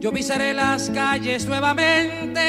Yo pisaré las calles nuevamente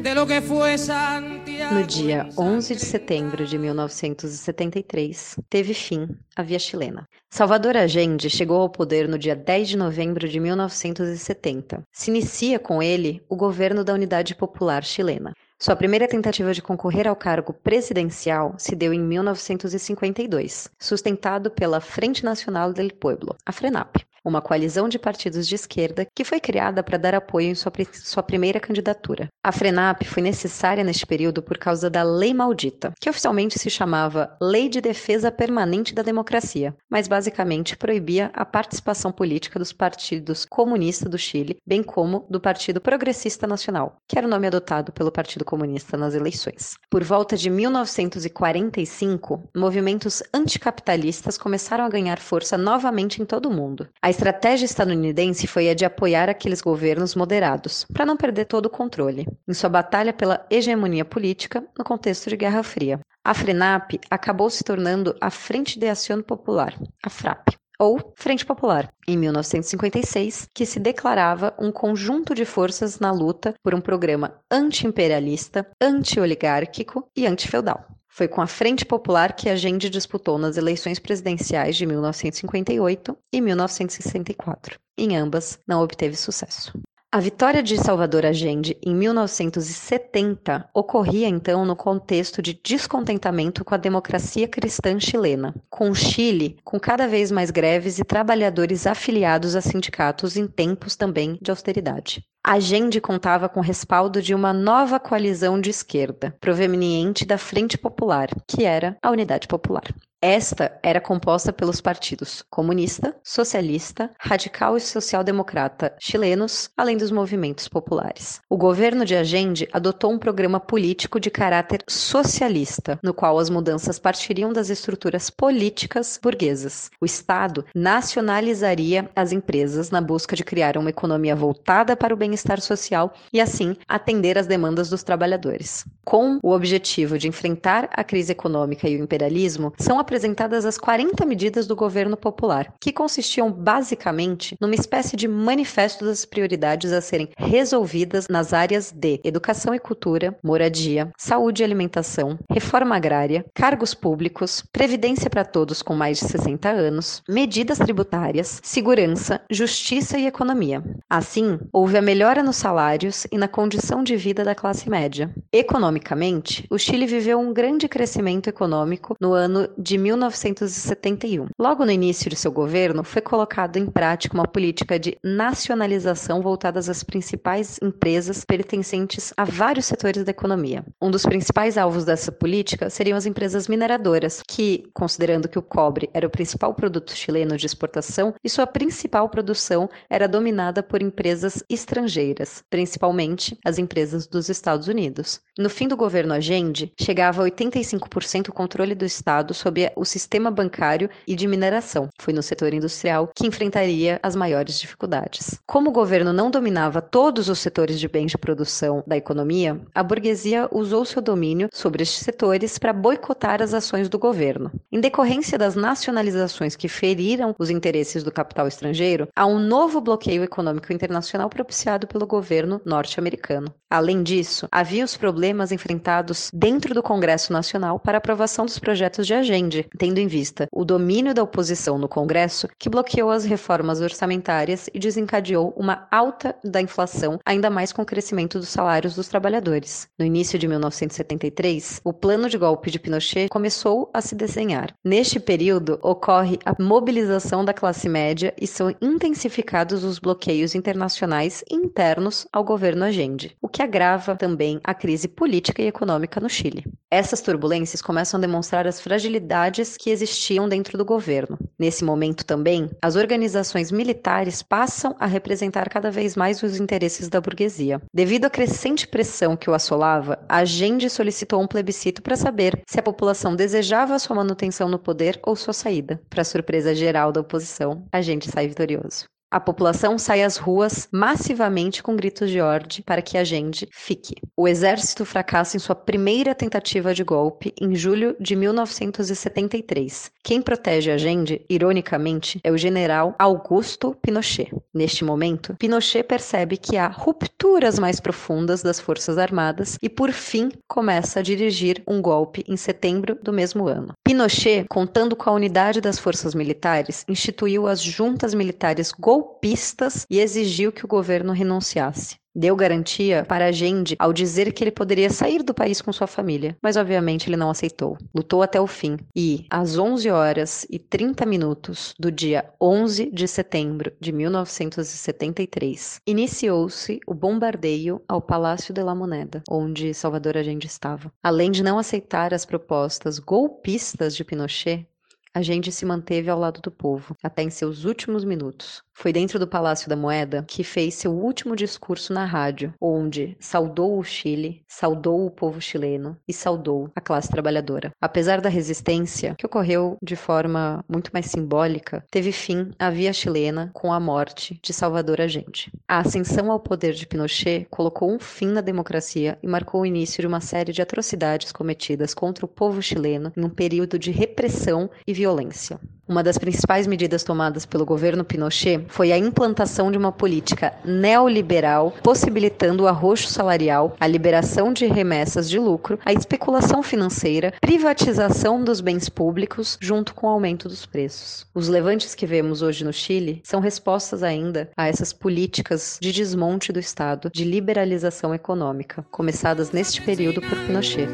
de lo que fue Santiago. No dia 11 de setembro de 1973, teve fim a Via Chilena. Salvador Allende chegou ao poder no dia 10 de novembro de 1970. Se inicia com ele o governo da Unidade Popular Chilena. Sua primeira tentativa de concorrer ao cargo presidencial se deu em 1952, sustentado pela Frente Nacional del Pueblo, a FRENAP uma coalizão de partidos de esquerda que foi criada para dar apoio em sua, sua primeira candidatura. A FRENAP foi necessária neste período por causa da Lei Maldita, que oficialmente se chamava Lei de Defesa Permanente da Democracia, mas basicamente proibia a participação política dos partidos comunistas do Chile, bem como do Partido Progressista Nacional, que era o nome adotado pelo Partido Comunista nas eleições. Por volta de 1945, movimentos anticapitalistas começaram a ganhar força novamente em todo o mundo. A estratégia estadunidense foi a de apoiar aqueles governos moderados, para não perder todo o controle, em sua batalha pela hegemonia política no contexto de Guerra Fria. A FRENAP acabou se tornando a Frente de Ação Popular, a FRAP, ou Frente Popular, em 1956, que se declarava um conjunto de forças na luta por um programa anti-imperialista, anti-oligárquico e anti-feudal. Foi com a Frente Popular que Allende disputou nas eleições presidenciais de 1958 e 1964. Em ambas, não obteve sucesso. A vitória de Salvador Allende em 1970 ocorria então no contexto de descontentamento com a democracia cristã chilena, com o Chile com cada vez mais greves e trabalhadores afiliados a sindicatos em tempos também de austeridade. Allende contava com o respaldo de uma nova coalizão de esquerda, proveniente da Frente Popular, que era a Unidade Popular. Esta era composta pelos partidos comunista, socialista, radical e social-democrata chilenos, além dos movimentos populares. O governo de Allende adotou um programa político de caráter socialista, no qual as mudanças partiriam das estruturas políticas burguesas. O Estado nacionalizaria as empresas na busca de criar uma economia voltada para o bem-estar social e, assim, atender às demandas dos trabalhadores. Com o objetivo de enfrentar a crise econômica e o imperialismo, são apresentadas as 40 medidas do governo popular, que consistiam basicamente numa espécie de manifesto das prioridades a serem resolvidas nas áreas de educação e cultura, moradia, saúde e alimentação, reforma agrária, cargos públicos, previdência para todos com mais de 60 anos, medidas tributárias, segurança, justiça e economia. Assim, houve a melhora nos salários e na condição de vida da classe média. Economicamente, o Chile viveu um grande crescimento econômico no ano de 1971. Logo no início de seu governo, foi colocado em prática uma política de nacionalização voltada às principais empresas pertencentes a vários setores da economia. Um dos principais alvos dessa política seriam as empresas mineradoras, que, considerando que o cobre era o principal produto chileno de exportação e sua principal produção era dominada por empresas estrangeiras, principalmente as empresas dos Estados Unidos. No fim do governo Allende, chegava a 85% o controle do Estado sobre o sistema bancário e de mineração. Foi no setor industrial que enfrentaria as maiores dificuldades. Como o governo não dominava todos os setores de bens de produção da economia, a burguesia usou seu domínio sobre estes setores para boicotar as ações do governo. Em decorrência das nacionalizações que feriram os interesses do capital estrangeiro, há um novo bloqueio econômico internacional propiciado pelo governo norte-americano. Além disso, havia os problemas enfrentados dentro do Congresso Nacional para aprovação dos projetos de agenda, tendo em vista o domínio da oposição no Congresso, que bloqueou as reformas orçamentárias e desencadeou uma alta da inflação, ainda mais com o crescimento dos salários dos trabalhadores. No início de 1973, o plano de golpe de Pinochet começou a se desenhar. Neste período, ocorre a mobilização da classe média e são intensificados os bloqueios internacionais e internos ao governo Allende, o que agrava também a crise política e econômica no Chile. Essas turbulências começam a demonstrar as fragilidades que existiam dentro do governo. Nesse momento também, as organizações militares passam a representar cada vez mais os interesses da burguesia. Devido à crescente pressão que o assolava, a Gende solicitou um plebiscito para saber se a população desejava sua manutenção no poder ou sua saída. Para surpresa geral da oposição, a gente sai vitorioso. A população sai às ruas massivamente com gritos de ordem para que Allende fique. O exército fracassa em sua primeira tentativa de golpe em julho de 1973. Quem protege Allende, ironicamente, é o general Augusto Pinochet. Neste momento, Pinochet percebe que há rupturas mais profundas das Forças Armadas e, por fim, começa a dirigir um golpe em setembro do mesmo ano. Pinochet, contando com a unidade das forças militares, instituiu as juntas militares golpistas e exigiu que o governo renunciasse deu garantia para Allende ao dizer que ele poderia sair do país com sua família, mas obviamente ele não aceitou. Lutou até o fim e, às 11 horas e 30 minutos do dia 11 de setembro de 1973, iniciou-se o bombardeio ao Palácio de la Moneda, onde Salvador Allende estava. Além de não aceitar as propostas golpistas de Pinochet, Allende se manteve ao lado do povo, até em seus últimos minutos. Foi dentro do Palácio da Moeda que fez seu último discurso na rádio, onde saudou o Chile, saudou o povo chileno e saudou a classe trabalhadora. Apesar da resistência, que ocorreu de forma muito mais simbólica, teve fim a via chilena com a morte de Salvador Allende. A ascensão ao poder de Pinochet colocou um fim na democracia e marcou o início de uma série de atrocidades cometidas contra o povo chileno em um período de repressão e violência. Uma das principais medidas tomadas pelo governo Pinochet foi a implantação de uma política neoliberal, possibilitando o arroxo salarial, a liberação de remessas de lucro, a especulação financeira, privatização dos bens públicos, junto com o aumento dos preços. Os levantes que vemos hoje no Chile são respostas ainda a essas políticas de desmonte do Estado, de liberalização econômica, começadas neste período por Pinochet.